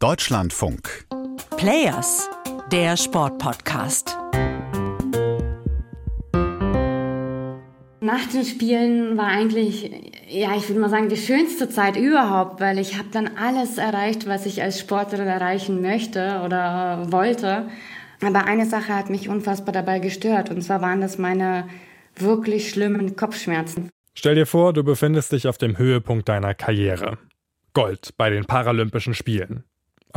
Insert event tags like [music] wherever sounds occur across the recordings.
Deutschlandfunk. Players, der Sportpodcast. Nach den Spielen war eigentlich, ja, ich würde mal sagen, die schönste Zeit überhaupt, weil ich habe dann alles erreicht, was ich als Sportlerin erreichen möchte oder wollte. Aber eine Sache hat mich unfassbar dabei gestört, und zwar waren das meine wirklich schlimmen Kopfschmerzen. Stell dir vor, du befindest dich auf dem Höhepunkt deiner Karriere. Gold bei den Paralympischen Spielen.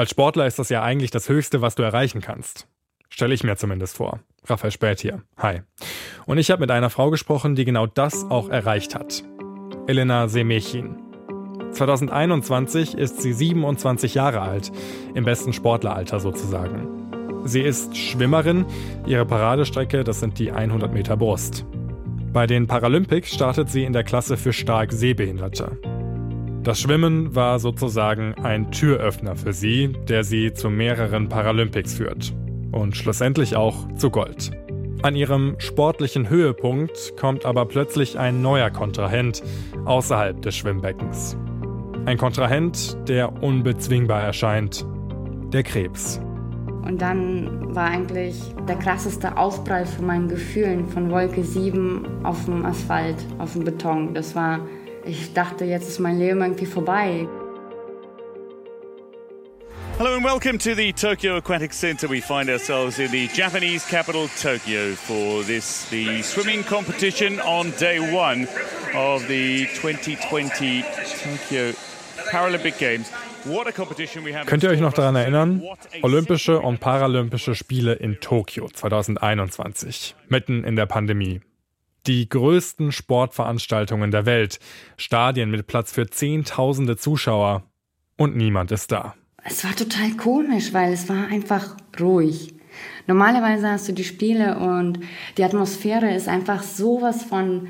Als Sportler ist das ja eigentlich das Höchste, was du erreichen kannst. Stelle ich mir zumindest vor. Raphael Spät hier. Hi. Und ich habe mit einer Frau gesprochen, die genau das auch erreicht hat. Elena Semechin. 2021 ist sie 27 Jahre alt, im besten Sportleralter sozusagen. Sie ist Schwimmerin, ihre Paradestrecke, das sind die 100 Meter Brust. Bei den Paralympics startet sie in der Klasse für stark Sehbehinderte. Das Schwimmen war sozusagen ein Türöffner für sie, der sie zu mehreren Paralympics führt. Und schlussendlich auch zu Gold. An ihrem sportlichen Höhepunkt kommt aber plötzlich ein neuer Kontrahent außerhalb des Schwimmbeckens. Ein Kontrahent, der unbezwingbar erscheint. Der Krebs. Und dann war eigentlich der krasseste Aufprall von meinen Gefühlen von Wolke 7 auf dem Asphalt, auf dem Beton. Das war ich dachte, jetzt ist mein Leben irgendwie vorbei. Hello and welcome to the Tokyo Aquatic Center. We find ourselves in the Japanese capital Tokyo for this the swimming competition on day one of the 2020 Tokyo Paralympic Games. Könnt ihr euch noch daran erinnern? Olympische und Paralympische Spiele in Tokio 2021, mitten in der Pandemie. Die größten Sportveranstaltungen der Welt, Stadien mit Platz für Zehntausende Zuschauer und niemand ist da. Es war total komisch, weil es war einfach ruhig. Normalerweise hast du die Spiele und die Atmosphäre ist einfach sowas von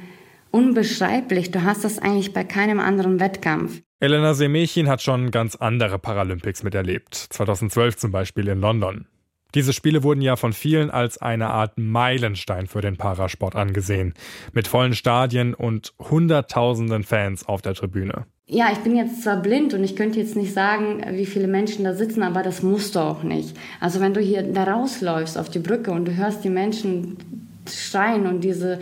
unbeschreiblich. Du hast das eigentlich bei keinem anderen Wettkampf. Elena Semechin hat schon ganz andere Paralympics miterlebt. 2012 zum Beispiel in London. Diese Spiele wurden ja von vielen als eine Art Meilenstein für den Parasport angesehen, mit vollen Stadien und Hunderttausenden Fans auf der Tribüne. Ja, ich bin jetzt zwar blind und ich könnte jetzt nicht sagen, wie viele Menschen da sitzen, aber das musst du auch nicht. Also wenn du hier da rausläufst auf die Brücke und du hörst die Menschen schreien und diese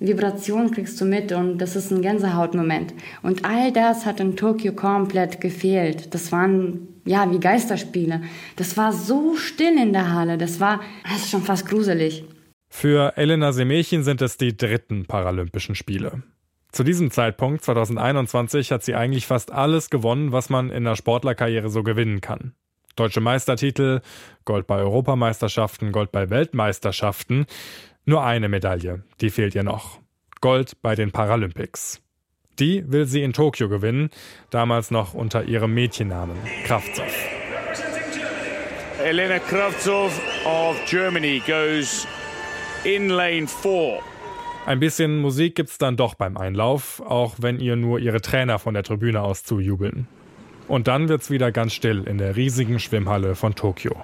Vibration kriegst du mit und das ist ein Gänsehautmoment. Und all das hat in Tokio komplett gefehlt. Das waren ja, wie Geisterspiele. Das war so still in der Halle, das war das ist schon fast gruselig. Für Elena Semechin sind es die dritten Paralympischen Spiele. Zu diesem Zeitpunkt, 2021, hat sie eigentlich fast alles gewonnen, was man in der Sportlerkarriere so gewinnen kann. Deutsche Meistertitel, Gold bei Europameisterschaften, Gold bei Weltmeisterschaften. Nur eine Medaille, die fehlt ihr noch. Gold bei den Paralympics. Die will sie in Tokio gewinnen, damals noch unter ihrem Mädchennamen Kravtsov. Elena Kravtsov of Germany goes in lane 4. Ein bisschen Musik gibt's dann doch beim Einlauf, auch wenn ihr nur ihre Trainer von der Tribüne aus zujubeln. Und dann wird's wieder ganz still in der riesigen Schwimmhalle von Tokio.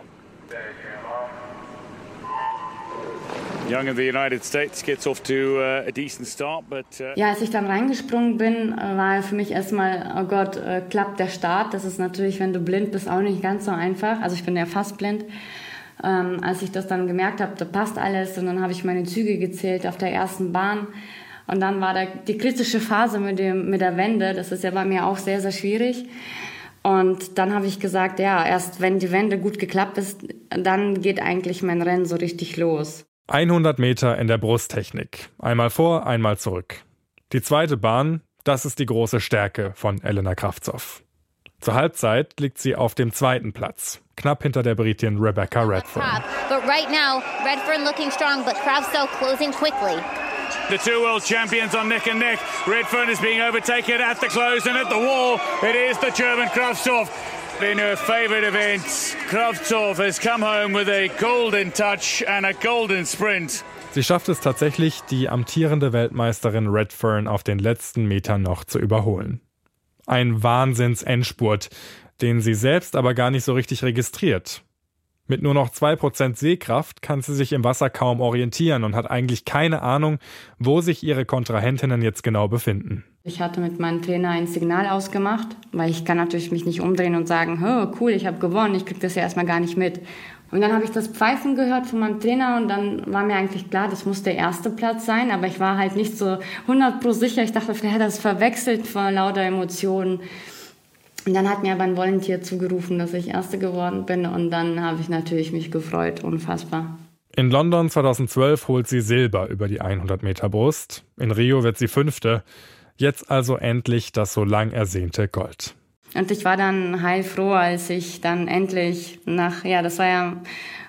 Ja, als ich dann reingesprungen bin, äh, war für mich erstmal, oh Gott, äh, klappt der Start. Das ist natürlich, wenn du blind bist, auch nicht ganz so einfach. Also ich bin ja fast blind. Ähm, als ich das dann gemerkt habe, da passt alles und dann habe ich meine Züge gezählt auf der ersten Bahn. Und dann war da die kritische Phase mit, dem, mit der Wende. Das ist ja bei mir auch sehr, sehr schwierig. Und dann habe ich gesagt, ja, erst wenn die Wende gut geklappt ist, dann geht eigentlich mein Rennen so richtig los. 100 Meter in der Brusttechnik. Einmal vor, einmal zurück. Die zweite Bahn, das ist die große Stärke von Elena Kravtsov. Zur Halbzeit liegt sie auf dem zweiten Platz, knapp hinter der Britin Rebecca Redfern. But right now, Redfern looking strong, but Kravtsov closing quickly. The two world champions on neck and neck. Redfern is being overtaken at the close and at the wall. It is the German Kravtsov in her favourite event. Kravtsov has come home with a golden touch and a golden sprint. Sie schafft es tatsächlich, die amtierende Weltmeisterin Redfern auf den letzten Metern noch zu überholen. Ein Wahnsinns-Endspurt, den sie selbst aber gar nicht so richtig registriert. Mit nur noch 2% Sehkraft kann sie sich im Wasser kaum orientieren und hat eigentlich keine Ahnung, wo sich ihre Kontrahentinnen jetzt genau befinden. Ich hatte mit meinem Trainer ein Signal ausgemacht, weil ich kann natürlich mich nicht umdrehen und sagen, oh, cool, ich habe gewonnen, ich kriege das ja erstmal gar nicht mit. Und dann habe ich das Pfeifen gehört von meinem Trainer und dann war mir eigentlich klar, das muss der erste Platz sein, aber ich war halt nicht so 100 pro sicher. Ich dachte, vielleicht hat das verwechselt vor lauter Emotionen. Und dann hat mir aber ein Volunteer zugerufen, dass ich Erste geworden bin und dann habe ich natürlich mich gefreut, unfassbar. In London 2012 holt sie Silber über die 100 Meter Brust. In Rio wird sie Fünfte. Jetzt also endlich das so lang ersehnte Gold. Und ich war dann heilfroh, als ich dann endlich nach, ja, das war ja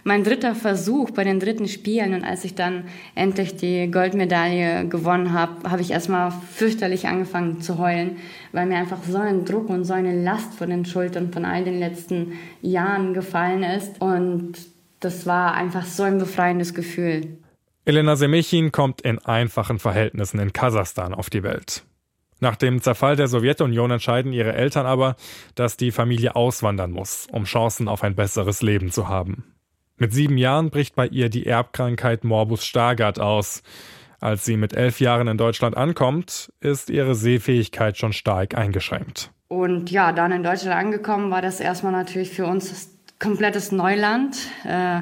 mein dritter Versuch bei den dritten Spielen und als ich dann endlich die Goldmedaille gewonnen habe, habe ich erstmal fürchterlich angefangen zu heulen, weil mir einfach so ein Druck und so eine Last von den Schultern von all den letzten Jahren gefallen ist und das war einfach so ein befreiendes Gefühl. Elena Semechin kommt in einfachen Verhältnissen in Kasachstan auf die Welt. Nach dem Zerfall der Sowjetunion entscheiden ihre Eltern aber, dass die Familie auswandern muss, um Chancen auf ein besseres Leben zu haben. Mit sieben Jahren bricht bei ihr die Erbkrankheit Morbus Stargardt aus. Als sie mit elf Jahren in Deutschland ankommt, ist ihre Sehfähigkeit schon stark eingeschränkt. Und ja, dann in Deutschland angekommen, war das erstmal natürlich für uns komplettes Neuland. Äh,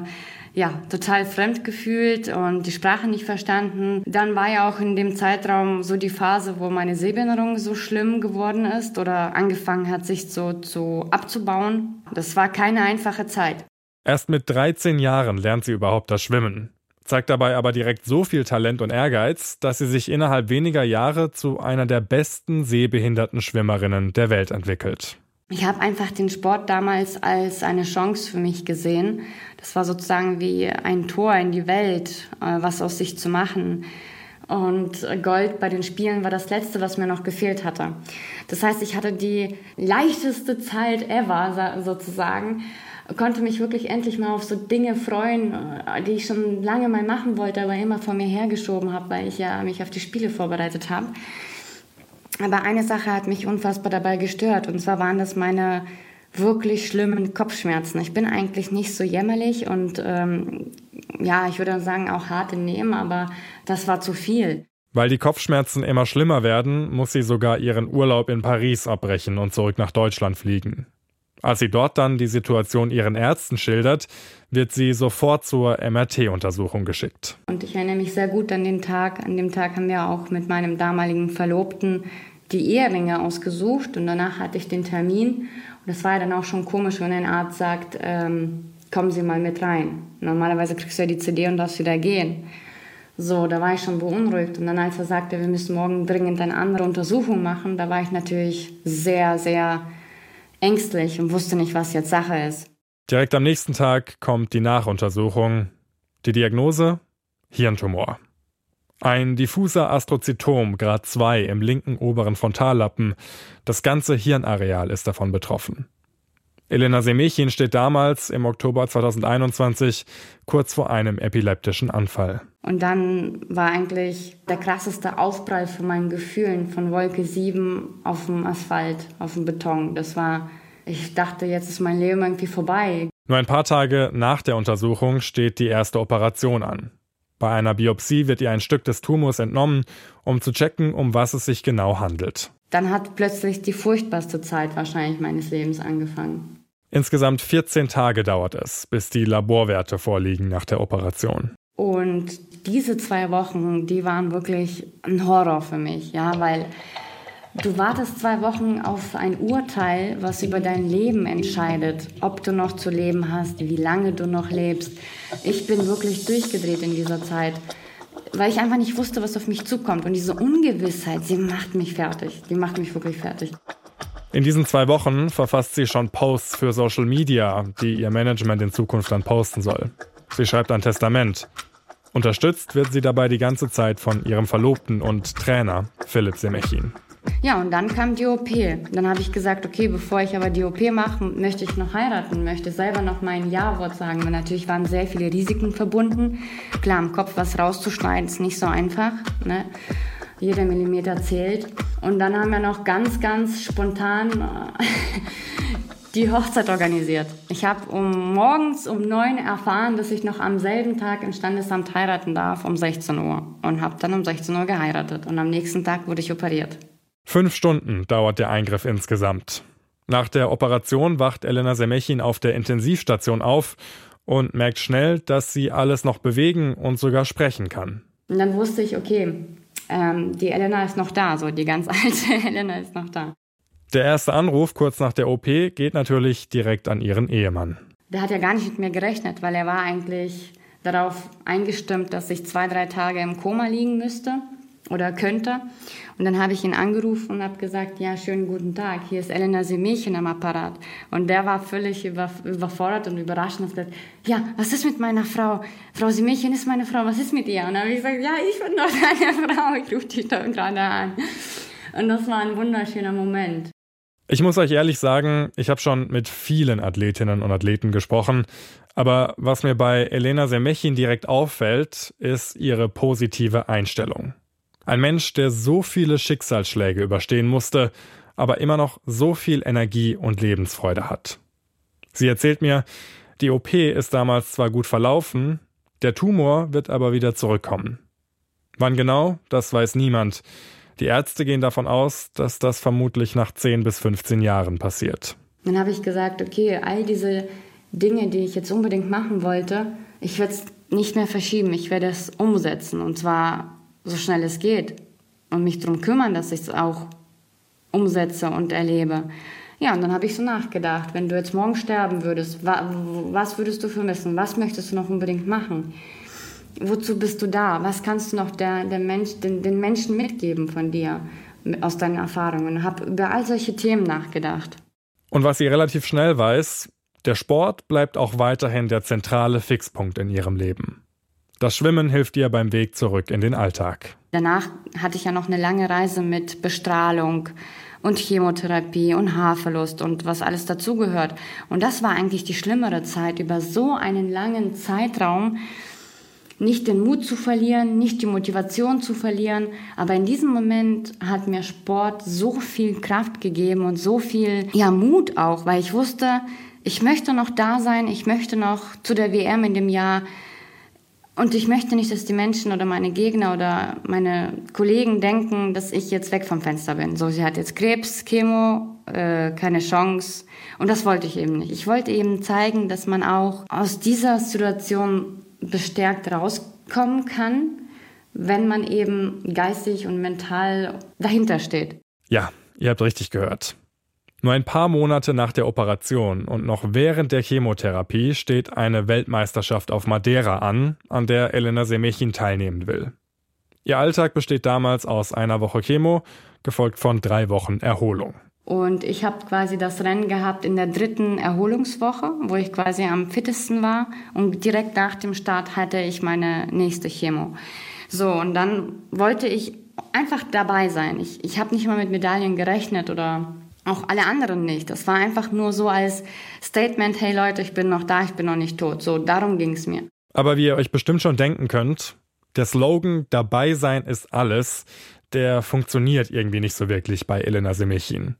ja, total fremd gefühlt und die Sprache nicht verstanden. Dann war ja auch in dem Zeitraum so die Phase, wo meine Sehbehinderung so schlimm geworden ist oder angefangen hat, sich so zu abzubauen. Das war keine einfache Zeit. Erst mit 13 Jahren lernt sie überhaupt das Schwimmen, zeigt dabei aber direkt so viel Talent und Ehrgeiz, dass sie sich innerhalb weniger Jahre zu einer der besten sehbehinderten Schwimmerinnen der Welt entwickelt. Ich habe einfach den Sport damals als eine Chance für mich gesehen. Das war sozusagen wie ein Tor in die Welt, äh, was aus sich zu machen. Und Gold bei den Spielen war das Letzte, was mir noch gefehlt hatte. Das heißt, ich hatte die leichteste Zeit ever sozusagen, konnte mich wirklich endlich mal auf so Dinge freuen, äh, die ich schon lange mal machen wollte, aber immer vor mir hergeschoben habe, weil ich ja mich auf die Spiele vorbereitet habe. Aber eine Sache hat mich unfassbar dabei gestört. Und zwar waren das meine wirklich schlimmen Kopfschmerzen. Ich bin eigentlich nicht so jämmerlich und ähm, ja, ich würde sagen auch hart im Nehmen, aber das war zu viel. Weil die Kopfschmerzen immer schlimmer werden, muss sie sogar ihren Urlaub in Paris abbrechen und zurück nach Deutschland fliegen. Als sie dort dann die Situation ihren Ärzten schildert, wird sie sofort zur MRT-Untersuchung geschickt. Und ich erinnere mich sehr gut an den Tag. An dem Tag haben wir auch mit meinem damaligen Verlobten die Eheringe ausgesucht und danach hatte ich den Termin. Und das war dann auch schon komisch, wenn ein Arzt sagt, ähm, kommen Sie mal mit rein. Normalerweise kriegst du ja die CD und darfst wieder gehen. So, da war ich schon beunruhigt. Und dann, als er sagte, wir müssen morgen dringend eine andere Untersuchung machen, da war ich natürlich sehr, sehr ängstlich und wusste nicht, was jetzt Sache ist. Direkt am nächsten Tag kommt die Nachuntersuchung. Die Diagnose? Hirntumor. Ein diffuser Astrozytom Grad 2 im linken oberen Frontallappen. Das ganze Hirnareal ist davon betroffen. Elena Semechin steht damals im Oktober 2021 kurz vor einem epileptischen Anfall. Und dann war eigentlich der krasseste Aufprall für meinen Gefühlen von Wolke 7 auf dem Asphalt, auf dem Beton. Das war, ich dachte, jetzt ist mein Leben irgendwie vorbei. Nur ein paar Tage nach der Untersuchung steht die erste Operation an. Bei einer Biopsie wird ihr ein Stück des Tumors entnommen, um zu checken, um was es sich genau handelt. Dann hat plötzlich die furchtbarste Zeit wahrscheinlich meines Lebens angefangen. Insgesamt 14 Tage dauert es, bis die Laborwerte vorliegen nach der Operation. Und diese zwei Wochen, die waren wirklich ein Horror für mich, ja, weil Du wartest zwei Wochen auf ein Urteil, was über dein Leben entscheidet, ob du noch zu leben hast, wie lange du noch lebst. Ich bin wirklich durchgedreht in dieser Zeit, weil ich einfach nicht wusste, was auf mich zukommt. Und diese Ungewissheit, sie macht mich fertig. Die macht mich wirklich fertig. In diesen zwei Wochen verfasst sie schon Posts für Social Media, die ihr Management in Zukunft dann posten soll. Sie schreibt ein Testament. Unterstützt wird sie dabei die ganze Zeit von ihrem Verlobten und Trainer Philipp Semechin. Ja, und dann kam die OP. Dann habe ich gesagt, okay, bevor ich aber die OP mache, möchte ich noch heiraten, möchte selber noch mein Ja-Wort sagen. Weil natürlich waren sehr viele Risiken verbunden. Klar, im Kopf was rauszuschneiden ist nicht so einfach. Ne? Jeder Millimeter zählt. Und dann haben wir noch ganz, ganz spontan äh, [laughs] die Hochzeit organisiert. Ich habe um morgens um neun erfahren, dass ich noch am selben Tag im Standesamt heiraten darf um 16 Uhr und habe dann um 16 Uhr geheiratet und am nächsten Tag wurde ich operiert. Fünf Stunden dauert der Eingriff insgesamt. Nach der Operation wacht Elena Semechin auf der Intensivstation auf und merkt schnell, dass sie alles noch bewegen und sogar sprechen kann. Und dann wusste ich, okay, ähm, die Elena ist noch da, so die ganz [laughs] alte Elena ist noch da. Der erste Anruf kurz nach der OP geht natürlich direkt an ihren Ehemann. Der hat ja gar nicht mit mir gerechnet, weil er war eigentlich darauf eingestimmt, dass ich zwei, drei Tage im Koma liegen müsste oder könnte. Und dann habe ich ihn angerufen und habe gesagt, ja, schönen guten Tag, hier ist Elena Semechin am Apparat. Und der war völlig über, überfordert und überrascht und hat gesagt, ja, was ist mit meiner Frau? Frau Semechin ist meine Frau, was ist mit ihr? Und dann habe ich gesagt, ja, ich bin doch deine [laughs] Frau, ich rufe dich doch gerade an. Und das war ein wunderschöner Moment. Ich muss euch ehrlich sagen, ich habe schon mit vielen Athletinnen und Athleten gesprochen, aber was mir bei Elena Semechin direkt auffällt, ist ihre positive Einstellung. Ein Mensch, der so viele Schicksalsschläge überstehen musste, aber immer noch so viel Energie und Lebensfreude hat. Sie erzählt mir, die OP ist damals zwar gut verlaufen, der Tumor wird aber wieder zurückkommen. Wann genau, das weiß niemand. Die Ärzte gehen davon aus, dass das vermutlich nach 10 bis 15 Jahren passiert. Dann habe ich gesagt, okay, all diese Dinge, die ich jetzt unbedingt machen wollte, ich werde es nicht mehr verschieben, ich werde es umsetzen und zwar so schnell es geht und mich darum kümmern, dass ich es auch umsetze und erlebe. Ja, und dann habe ich so nachgedacht, wenn du jetzt morgen sterben würdest, was würdest du vermissen? Was möchtest du noch unbedingt machen? wozu bist du da? Was kannst du noch der, der Mensch, den, den Menschen mitgeben von dir, aus deinen Erfahrungen? Habe über all solche Themen nachgedacht. Und was sie relativ schnell weiß, der Sport bleibt auch weiterhin der zentrale Fixpunkt in ihrem Leben. Das Schwimmen hilft ihr beim Weg zurück in den Alltag. Danach hatte ich ja noch eine lange Reise mit Bestrahlung und Chemotherapie und Haarverlust und was alles dazugehört. Und das war eigentlich die schlimmere Zeit über so einen langen Zeitraum nicht den Mut zu verlieren, nicht die Motivation zu verlieren. Aber in diesem Moment hat mir Sport so viel Kraft gegeben und so viel ja, Mut auch, weil ich wusste, ich möchte noch da sein, ich möchte noch zu der WM in dem Jahr. Und ich möchte nicht, dass die Menschen oder meine Gegner oder meine Kollegen denken, dass ich jetzt weg vom Fenster bin. So, sie hat jetzt Krebs, Chemo, äh, keine Chance. Und das wollte ich eben nicht. Ich wollte eben zeigen, dass man auch aus dieser Situation bestärkt rauskommen kann, wenn man eben geistig und mental dahinter steht. Ja, ihr habt richtig gehört. Nur ein paar Monate nach der Operation und noch während der Chemotherapie steht eine Weltmeisterschaft auf Madeira an, an der Elena Semechin teilnehmen will. Ihr Alltag besteht damals aus einer Woche Chemo, gefolgt von drei Wochen Erholung. Und ich habe quasi das Rennen gehabt in der dritten Erholungswoche, wo ich quasi am fittesten war. Und direkt nach dem Start hatte ich meine nächste Chemo. So, und dann wollte ich einfach dabei sein. Ich, ich habe nicht mal mit Medaillen gerechnet oder auch alle anderen nicht. Das war einfach nur so als Statement, hey Leute, ich bin noch da, ich bin noch nicht tot. So, darum ging es mir. Aber wie ihr euch bestimmt schon denken könnt, der Slogan Dabei sein ist alles, der funktioniert irgendwie nicht so wirklich bei Elena Semechin.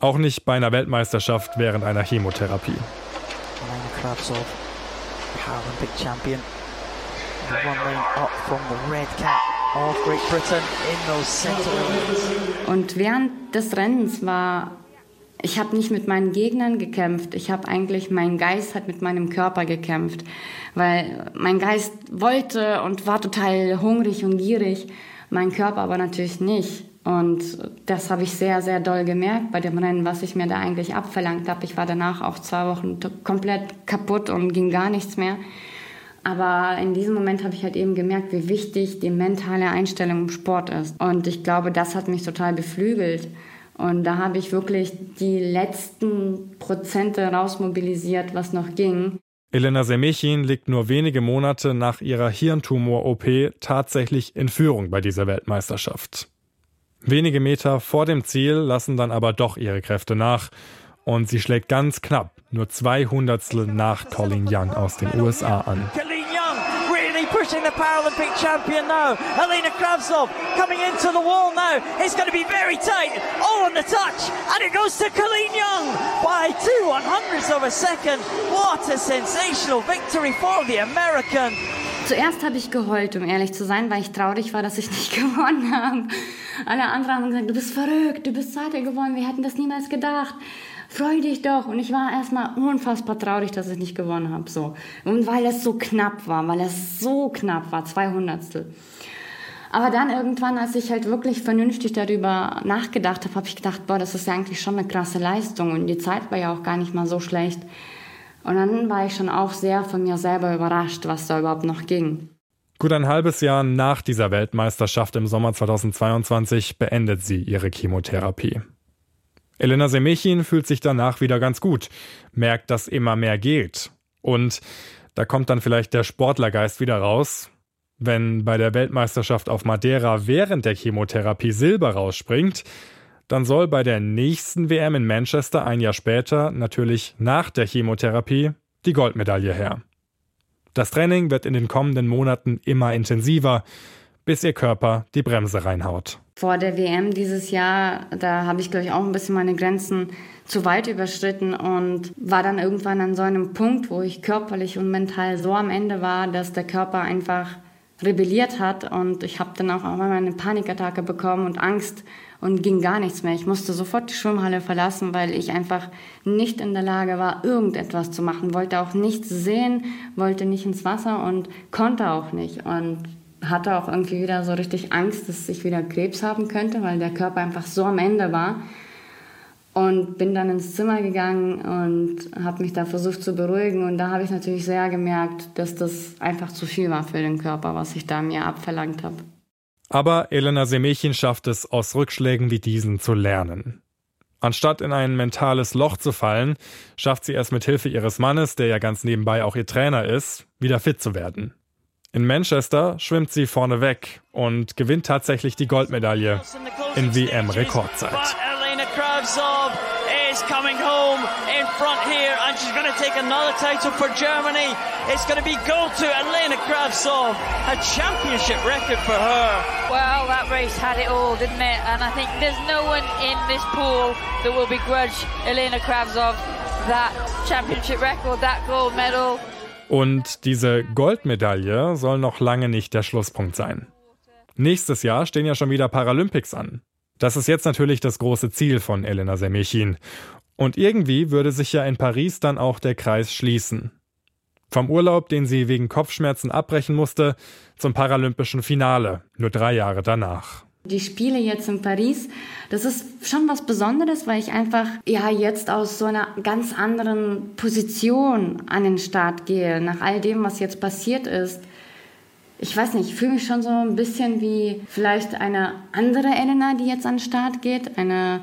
Auch nicht bei einer Weltmeisterschaft während einer Chemotherapie. Und während des Rennens war ich habe nicht mit meinen Gegnern gekämpft. Ich habe eigentlich, mein Geist hat mit meinem Körper gekämpft, weil mein Geist wollte und war total hungrig und gierig, mein Körper aber natürlich nicht. Und das habe ich sehr, sehr doll gemerkt bei dem Rennen, was ich mir da eigentlich abverlangt habe. Ich war danach auch zwei Wochen komplett kaputt und ging gar nichts mehr. Aber in diesem Moment habe ich halt eben gemerkt, wie wichtig die mentale Einstellung im Sport ist. Und ich glaube, das hat mich total beflügelt. Und da habe ich wirklich die letzten Prozente rausmobilisiert, was noch ging. Elena Semechin liegt nur wenige Monate nach ihrer Hirntumor-OP tatsächlich in Führung bei dieser Weltmeisterschaft. Wenige Meter vor dem Ziel lassen dann aber doch ihre Kräfte nach und sie schlägt ganz knapp nur zwei Hundertstel nach Colleen Young aus den USA an. Pushing the Paralympic champion now. Alina Kravtsov coming into the wall now. It's going to be very tight. All on the touch. And it goes to Colleen Young by two one hundredths of a second. What a sensational victory for the American. Zuerst habe ich geheult, um ehrlich zu sein, weil ich traurig war, dass ich nicht [laughs] gewonnen habe. Alle anderen haben gesagt, du bist verrückt, du bist Zweiter geworden, wir hätten das niemals gedacht. Freu dich doch. Und ich war erstmal unfassbar traurig, dass ich nicht gewonnen habe. So. Und weil es so knapp war, weil es so knapp war, zwei Hundertstel. Aber dann irgendwann, als ich halt wirklich vernünftig darüber nachgedacht habe, habe ich gedacht, boah, das ist ja eigentlich schon eine krasse Leistung und die Zeit war ja auch gar nicht mal so schlecht. Und dann war ich schon auch sehr von mir selber überrascht, was da überhaupt noch ging. Gut ein halbes Jahr nach dieser Weltmeisterschaft im Sommer 2022 beendet sie ihre Chemotherapie. Elena Semechin fühlt sich danach wieder ganz gut, merkt, dass immer mehr geht. Und da kommt dann vielleicht der Sportlergeist wieder raus, wenn bei der Weltmeisterschaft auf Madeira während der Chemotherapie Silber rausspringt, dann soll bei der nächsten WM in Manchester ein Jahr später, natürlich nach der Chemotherapie, die Goldmedaille her. Das Training wird in den kommenden Monaten immer intensiver, bis ihr Körper die Bremse reinhaut. Vor der WM dieses Jahr, da habe ich, glaube ich, auch ein bisschen meine Grenzen zu weit überschritten und war dann irgendwann an so einem Punkt, wo ich körperlich und mental so am Ende war, dass der Körper einfach rebelliert hat und ich habe dann auch einmal eine Panikattacke bekommen und Angst und ging gar nichts mehr. Ich musste sofort die Schwimmhalle verlassen, weil ich einfach nicht in der Lage war, irgendetwas zu machen, wollte auch nichts sehen, wollte nicht ins Wasser und konnte auch nicht und hatte auch irgendwie wieder so richtig Angst, dass ich wieder Krebs haben könnte, weil der Körper einfach so am Ende war und bin dann ins Zimmer gegangen und habe mich da versucht zu beruhigen und da habe ich natürlich sehr gemerkt, dass das einfach zu viel war für den Körper, was ich da mir abverlangt habe. Aber Elena Semechin schafft es, aus Rückschlägen wie diesen zu lernen. Anstatt in ein mentales Loch zu fallen, schafft sie es mit Hilfe ihres Mannes, der ja ganz nebenbei auch ihr Trainer ist, wieder fit zu werden. In Manchester schwimmt sie vorne weg und gewinnt tatsächlich die Goldmedaille in WM-Rekordzeit. Is coming home in front here and she's going to take another title for Germany. It's going to be gold to Elena Kravtsov, a championship record for her. Well, that race had it all, didn't it? And I think there's no one in this pool that will begrudge Elena Kravtsov that championship record, that gold medal. Und diese Goldmedaille soll noch lange nicht der Schlusspunkt sein. Nächstes Jahr stehen ja schon wieder Paralympics an. Das ist jetzt natürlich das große Ziel von Elena Semechin. Und irgendwie würde sich ja in Paris dann auch der Kreis schließen. Vom Urlaub, den sie wegen Kopfschmerzen abbrechen musste, zum paralympischen Finale, nur drei Jahre danach. Die Spiele jetzt in Paris, das ist schon was Besonderes, weil ich einfach ja jetzt aus so einer ganz anderen Position an den Start gehe, nach all dem, was jetzt passiert ist ich weiß nicht, ich fühle mich schon so ein bisschen wie vielleicht eine andere Elena, die jetzt an den Start geht. Eine,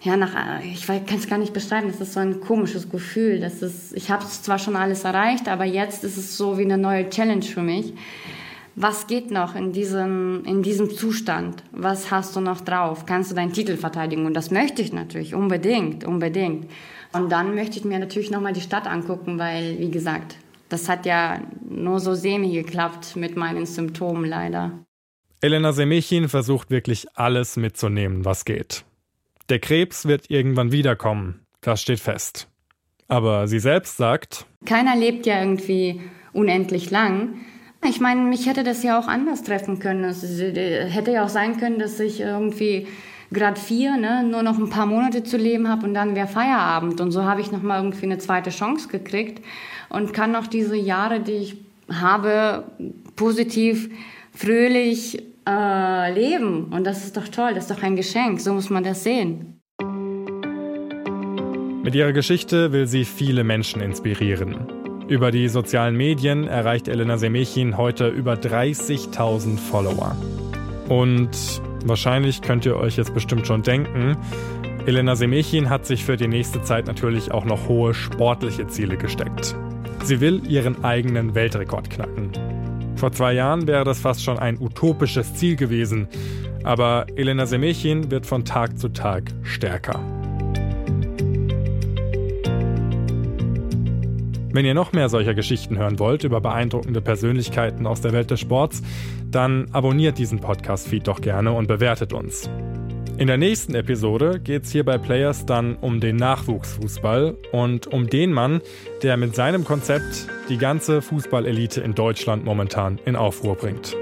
ja, nach, ich kann es gar nicht beschreiben, das ist so ein komisches Gefühl. Das ist, ich habe zwar schon alles erreicht, aber jetzt ist es so wie eine neue Challenge für mich. Was geht noch in diesem, in diesem Zustand? Was hast du noch drauf? Kannst du deinen Titel verteidigen? Und das möchte ich natürlich, unbedingt, unbedingt. Und dann möchte ich mir natürlich nochmal die Stadt angucken, weil, wie gesagt, das hat ja nur so semi geklappt mit meinen Symptomen leider. Elena Semechin versucht wirklich alles mitzunehmen, was geht. Der Krebs wird irgendwann wiederkommen, das steht fest. Aber sie selbst sagt, keiner lebt ja irgendwie unendlich lang. Ich meine, mich hätte das ja auch anders treffen können. Es hätte ja auch sein können, dass ich irgendwie Grad 4 ne, nur noch ein paar Monate zu leben habe und dann wäre Feierabend. Und so habe ich nochmal irgendwie eine zweite Chance gekriegt und kann noch diese Jahre, die ich habe, positiv, fröhlich äh, leben. Und das ist doch toll, das ist doch ein Geschenk, so muss man das sehen. Mit ihrer Geschichte will sie viele Menschen inspirieren. Über die sozialen Medien erreicht Elena Semechin heute über 30.000 Follower. Und wahrscheinlich könnt ihr euch jetzt bestimmt schon denken, Elena Semechin hat sich für die nächste Zeit natürlich auch noch hohe sportliche Ziele gesteckt. Sie will ihren eigenen Weltrekord knacken. Vor zwei Jahren wäre das fast schon ein utopisches Ziel gewesen, aber Elena Semechin wird von Tag zu Tag stärker. Wenn ihr noch mehr solcher Geschichten hören wollt über beeindruckende Persönlichkeiten aus der Welt des Sports, dann abonniert diesen Podcast-Feed doch gerne und bewertet uns. In der nächsten Episode geht es hier bei Players dann um den Nachwuchsfußball und um den Mann, der mit seinem Konzept die ganze Fußballelite in Deutschland momentan in Aufruhr bringt.